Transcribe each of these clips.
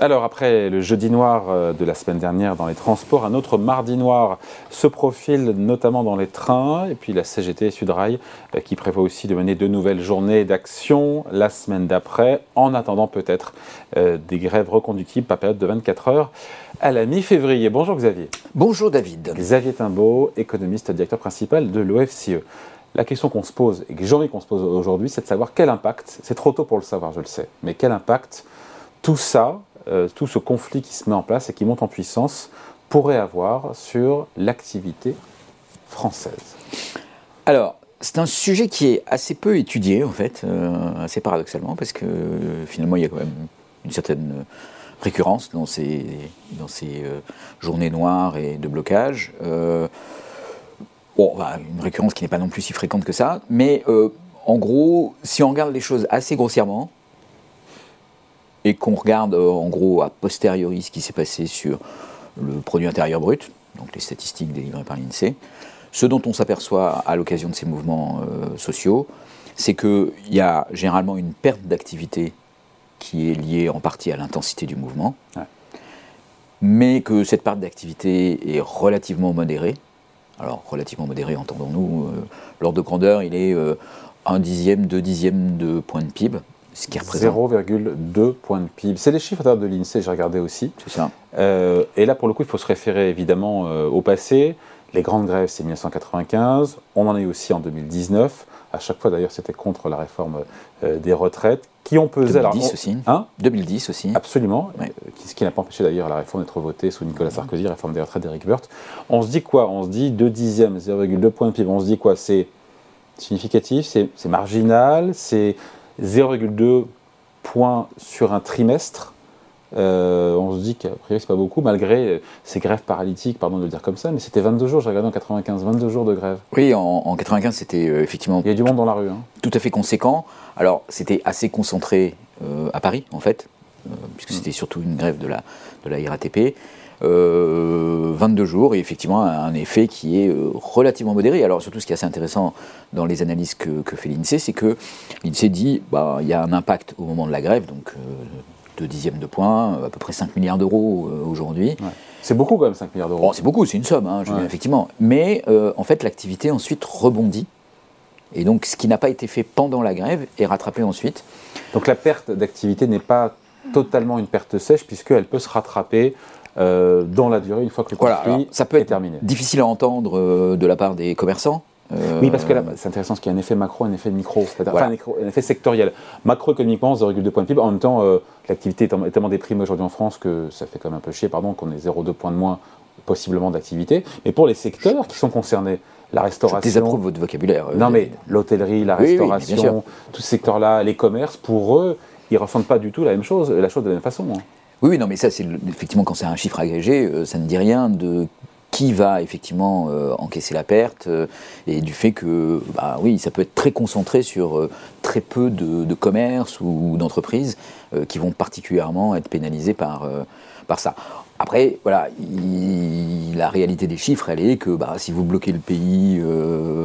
Alors après le jeudi noir euh, de la semaine dernière dans les transports, un autre mardi noir se profile notamment dans les trains et puis la CGT Sudrail euh, qui prévoit aussi de mener de nouvelles journées d'action la semaine d'après en attendant peut-être euh, des grèves reconductibles par période de 24 heures à la mi-février. Bonjour Xavier. Bonjour David. Xavier Timbaud, économiste directeur principal de l'OFCE. La question qu'on se pose et que j'ai envie qu'on se pose aujourd'hui, c'est de savoir quel impact, c'est trop tôt pour le savoir, je le sais, mais quel impact tout ça, euh, tout ce conflit qui se met en place et qui monte en puissance pourrait avoir sur l'activité française Alors, c'est un sujet qui est assez peu étudié, en fait, euh, assez paradoxalement, parce que euh, finalement, il y a quand même une certaine récurrence dans ces, dans ces journées noires et de blocage. bon, bah, une récurrence qui n'est pas non plus si fréquente que ça, mais en gros, si on regarde les choses assez grossièrement, et qu'on regarde euh, en gros a posteriori ce qui s'est passé sur le produit intérieur brut, donc les statistiques délivrées par l'INSEE, ce dont on s'aperçoit à l'occasion de ces mouvements euh, sociaux, c'est qu'il y a généralement une perte d'activité qui est liée en partie à l'intensité du mouvement, mais que cette perte d'activité est relativement modérée. Alors, relativement modérée, entendons-nous, euh, l'ordre de grandeur, il est un dixième, deux dixièmes de point de PIB, ce qui représente 0,2 points de PIB. C'est les chiffres de l'INSEE, j'ai regardé aussi. C'est ça. Euh, et là, pour le coup, il faut se référer évidemment euh, au passé. Les grandes grèves, c'est 1995. On en est aussi en 2019. À chaque fois, d'ailleurs, c'était contre la réforme euh, des retraites, qui ont pesé. 2010 aussi. Hein? 2010 aussi. Absolument. ce qui n'a pas empêché d'ailleurs la réforme d'être votée sous Nicolas Sarkozy, la réforme des retraites d'Éric Woerth. On se dit quoi? On se dit 2 dixièmes, 0,2 points de PIB. On se dit quoi? C'est significatif, c'est marginal, c'est 0,2 points sur un trimestre. Euh, on se dit qu'à priori c'est pas beaucoup, malgré ces grèves paralytiques, pardon de le dire comme ça, mais c'était 22 jours, j'ai regardé en 95, 22 jours de grève. Oui, en, 95 c'était euh, effectivement... Il y a du monde dans la rue. Hein. Tout à fait conséquent. Alors c'était assez concentré euh, à Paris en fait, puisque mm. c'était surtout une grève de la, de la RATP. 22 euh, jours et effectivement un effet qui est euh, relativement modéré. Alors surtout ce qui est assez intéressant dans les analyses que, fait l'INSEE, c'est que l'INSEE dit bah, il y a un impact au moment de la grève, donc euh, de dixième de point, à peu près 5 milliards d'euros aujourd'hui. C'est beaucoup quand même 5 milliards d'euros. c'est beaucoup, c'est une somme, hein, effectivement. Mais en fait l'activité ensuite rebondit. Et donc ce qui n'a pas été fait pendant la grève est rattrapé ensuite. Donc la perte d'activité n'est pas totalement une perte sèche puisqu'elle peut se rattraper euh, dans la durée une fois que le conflit ça peut être terminé. Difficile à entendre euh, de la part des commerçants. Euh, oui, parce que là, c'est intéressant, parce qu'il y a un effet macro, un effet micro, enfin, un, effet sectoriel. Macroéconomiquement, 0,2 points de PIB. En même temps, l'activité est tellement déprimée aujourd'hui en France que ça fait quand même un peu chier, pardon, qu'on ait 0,2 points de moins possiblement d'activité. Mais pour les secteurs qui sont concernés, la restauration. Je désapprouve votre vocabulaire. non, mais l'hôtellerie, la restauration, tous ces secteurs-là, les commerces, pour eux, ils ne ressentent pas du tout la même chose, la chose de la même façon. Hein. Oui, non, mais ça, c'est effectivement quand c'est un chiffre agrégé, euh, ça ne dit rien de qui va effectivement euh, encaisser la perte euh, et du fait que, bah oui, ça peut être très concentré sur très peu de, commerces ou, d'entreprises qui vont particulièrement être pénalisés par, par ça. Après, voilà, la réalité des chiffres, elle est que bah, si vous bloquez le pays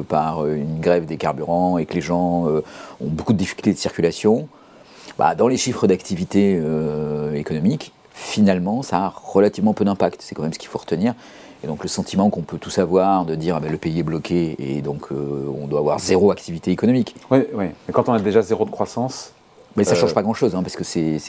par une grève des carburants et que les gens ont beaucoup de difficultés de circulation, bah, dans les chiffres d'activité euh, économique, finalement, ça a relativement peu d'impact. C'est quand même ce qu'il faut retenir. Et donc le sentiment qu'on peut tous avoir de dire ah ben, le pays est bloqué et donc euh, on doit avoir zéro activité économique. Oui, oui. Mais quand on a déjà zéro de croissance. Mais ça ne change euh, pas grand-chose, hein, parce que c'est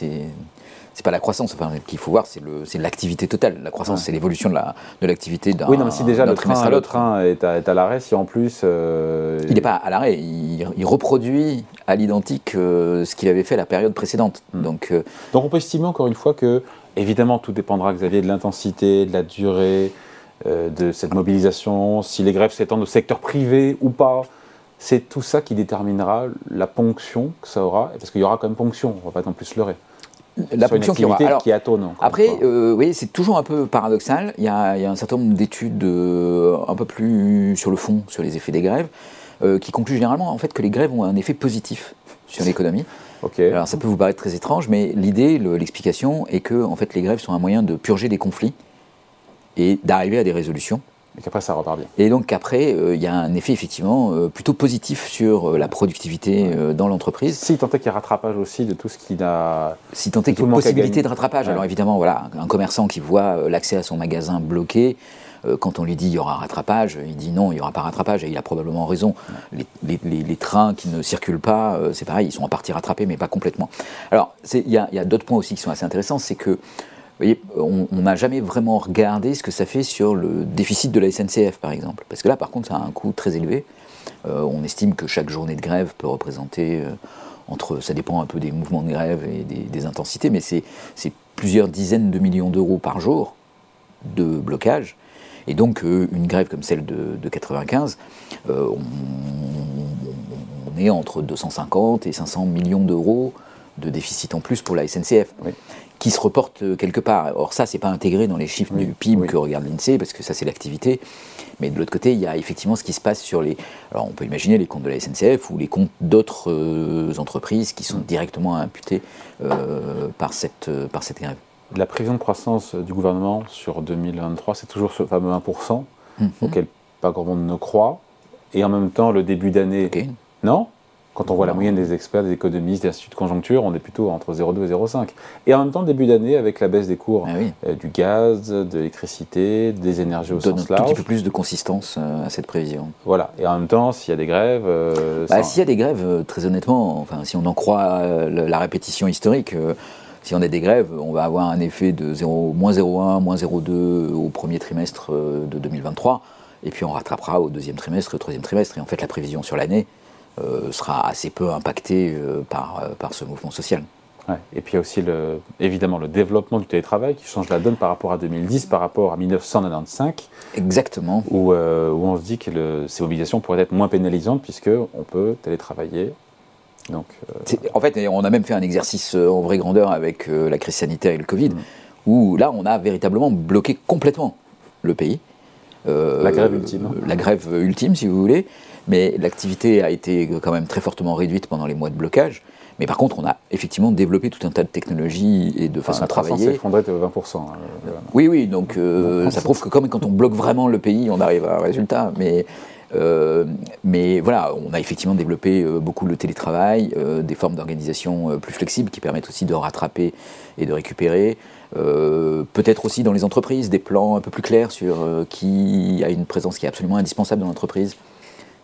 c'est pas la croissance. Enfin, qu'il faut voir, c'est l'activité totale. La croissance, c'est l'évolution de l'activité la, d'un. Oui, non, mais si déjà le train, le train est à, l'arrêt, si en plus. Euh, il n'est pas à l'arrêt, il, reproduit à l'identique euh, ce qu'il avait fait la période précédente. Hmm. Donc, euh, Donc on peut estimer encore une fois que, évidemment, tout dépendra, Xavier, de l'intensité, de la durée de cette mobilisation, si les grèves s'étendent au secteur privé ou pas. C'est tout ça qui déterminera la ponction que ça aura, parce qu'il y aura quand même ponction, on ne va pas non plus se leurrer la ponction qui aura. Alors, qui après, euh, oui, c'est toujours un peu paradoxal. Il y a, un certain nombre d'études euh, un peu plus sur le fond, sur les effets des grèves, euh, qui concluent généralement en fait que les grèves ont un effet positif sur l'économie. Alors ça peut vous paraître très étrange, mais l'idée, l'explication est que en fait les grèves sont un moyen de purger des conflits et d'arriver à des résolutions Et qu'après, ça repart bien. Et donc après, euh, il y a un effet effectivement euh, plutôt positif sur euh, la productivité dans l'entreprise. Si tant est qu'il y a rattrapage aussi de tout ce qui n'a. Si tant est qu'il y a possibilité de rattrapage, Ouais. alors évidemment, voilà, un commerçant qui voit l'accès à son magasin bloqué, quand on lui dit il y aura rattrapage, il dit non, il n'y aura pas rattrapage, et il a probablement raison. Les, trains qui ne circulent pas, euh, c'est pareil, ils sont en partie rattrapés, mais pas complètement. Alors, il y a, d'autres points aussi qui sont assez intéressants, c'est que, vous voyez, on n'a jamais vraiment regardé ce que ça fait sur le déficit de la SNCF, par exemple. Parce que là, par contre, ça a un coût très élevé. Euh, on estime que chaque journée de grève peut représenter euh, entre, ça dépend un peu des mouvements de grève et des, intensités, mais c'est plusieurs dizaines de millions d'euros par jour de blocage. Et donc, euh, une grève comme celle de, de 95, euh, on, on est entre 250 et 500 millions d'euros de déficit en plus pour la SNCF, Oui. qui se reporte euh, quelque part. Or, ça, c'est pas intégré dans les chiffres Oui, du PIB oui. que regarde l'INSEE, parce que ça, c'est l'activité. Mais de l'autre côté, il y a effectivement ce qui se passe sur les. Alors, on peut imaginer les comptes de la SNCF ou les comptes d'autres euh, entreprises qui sont Mm. directement imputés euh, par, cette, euh, par cette grève. La prévision de croissance du gouvernement sur 2023, c'est toujours ce fameux 1%, Mhm. auquel pas grand monde ne croit. Et en même temps, le début d'année. Non Quand on voit la moyenne des experts, des économistes, des instituts de conjoncture, on est plutôt entre 0,2 et 0,5. Et en même temps, début d'année, avec la baisse des cours Ah oui. euh, du gaz, de l'électricité, des énergies au donne un sens tout petit peu plus de consistance euh, à cette prévision. Voilà. Et en même temps, s'il y a des grèves. euh, Bah, S'il y a des grèves, très honnêtement, enfin, si on en croit la répétition historique, si on a des grèves, on va avoir un effet de 0, moins 0,1, moins 0,2 au premier trimestre euh, de 2023, et puis on rattrapera au deuxième trimestre au troisième trimestre. Et en fait, la prévision sur l'année euh, sera assez peu impactée euh, par, euh, par ce mouvement social. Ouais. Et puis il y a aussi le, évidemment le développement du télétravail qui change la donne par rapport à 2010, par rapport à 1995, Exactement. où, où on se dit que le- ces obligations pourraient être moins pénalisantes puisqu'on peut télétravailler. Donc, euh, En fait, on a même fait un exercice euh, en vraie grandeur avec euh, la crise sanitaire et le Covid, Mm. où là, on a véritablement bloqué complètement le pays. Euh, La grève ultime. euh, La grève ultime, si vous voulez. Mais l'activité a été quand même très fortement réduite pendant les mois de blocage. Mais par contre, on a effectivement développé tout un tas de technologies et de façons de croissance s'est travailler. effondrée de 20%. hein, euh, Oui, oui, donc ça prouve que comme quand on bloque vraiment le pays, on arrive à un résultat. Mais, mais voilà, on a effectivement développé euh, beaucoup le télétravail, euh, des formes d'organisation euh, plus flexibles qui permettent aussi de rattraper et de récupérer. Euh, Peut-être aussi dans les entreprises, des plans un peu plus clairs sur euh, qui a une présence qui est absolument indispensable dans l'entreprise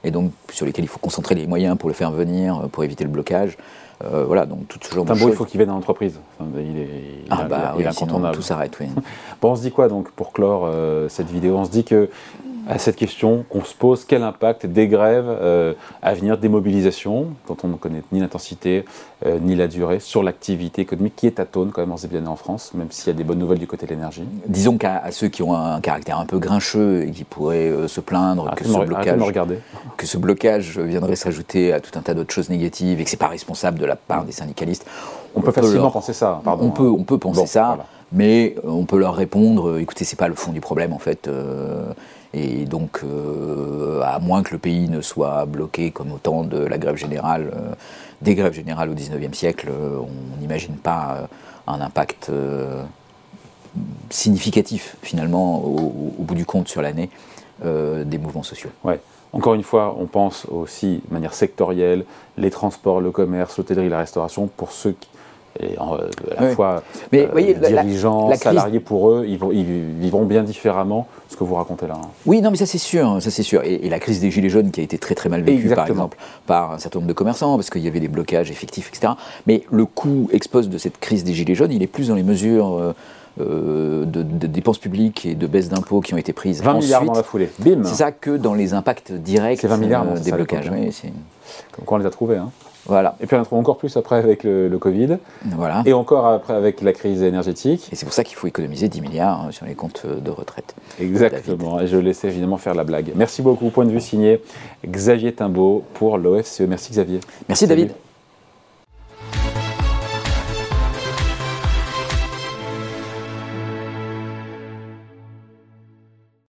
et donc sur lesquels il faut concentrer les moyens pour le faire venir, euh, pour éviter le blocage. Euh, voilà, donc tout ce genre de choses. il faut qu'il vienne dans l'entreprise. Enfin, il est, il ah est- bah il sinon tout s'arrête, oui. Bon, on se dit quoi donc pour clore euh, cette vidéo? On se dit que à cette question qu'on se pose, quel impact des grèves euh, à venir, des mobilisations, dont on ne connaît ni l'intensité euh, ni la durée, sur l'activité économique qui est atone quand même en ce d'année en France, même s'il y a des bonnes nouvelles du côté de l'énergie? Disons qu'à à ceux qui ont un caractère un peu grincheux et qui pourraient euh, se plaindre que ce, blocage, que ce blocage viendrait s'ajouter à tout un tas d'autres choses négatives et que c'est pas responsable de la part des syndicalistes, On peut facilement leur- penser ça, pardon. on peut, on peut penser Bon, ça, voilà. mais on peut leur répondre écoutez, c'est pas le fond du problème en fait. euh, et donc, euh, à moins que le pays ne soit bloqué comme au temps de la grève générale, euh, des grèves générales au XIXe siècle, euh, on n'imagine pas un impact significatif finalement au, bout du compte sur l'année des mouvements sociaux. Ouais. Encore une fois, on pense aussi de manière sectorielle, les transports, le commerce, l'hôtellerie, la restauration, pour ceux qui, et en- euh, à la Oui. fois Mais euh, voyez, la- la- dirigeants, la crise- salariés pour eux, ils, vont, ils vivront bien différemment ce que vous racontez là. hein. Oui, non, mais ça c'est sûr, ça c'est sûr. Et, et la crise des gilets jaunes qui a été très très mal vécue, par exemple, par un certain nombre de commerçants, parce qu'il y avait des blocages effectifs, etc. Mais le coût expose de cette crise des gilets jaunes, il est plus dans les mesures euh, euh, de, de dépenses publiques et de baisse d'impôts qui ont été prises 20 milliards dans la foulée. Bim C'est ça que dans les impacts directs C'est 20 milliards, euh, des blocages. oui, Comme quoi on les a trouvés. Hein. Voilà, Et puis on en trouve encore plus après avec le, le Covid, voilà. et encore après avec la crise énergétique. Et c'est pour ça qu'il faut économiser 10 milliards euh, sur les comptes euh, de retraite. Exactement, et je laissais évidemment faire la blague. Merci beaucoup, point de vue signé Xavier Timbaud pour l'OFCE. Merci Xavier. Merci Salut. David.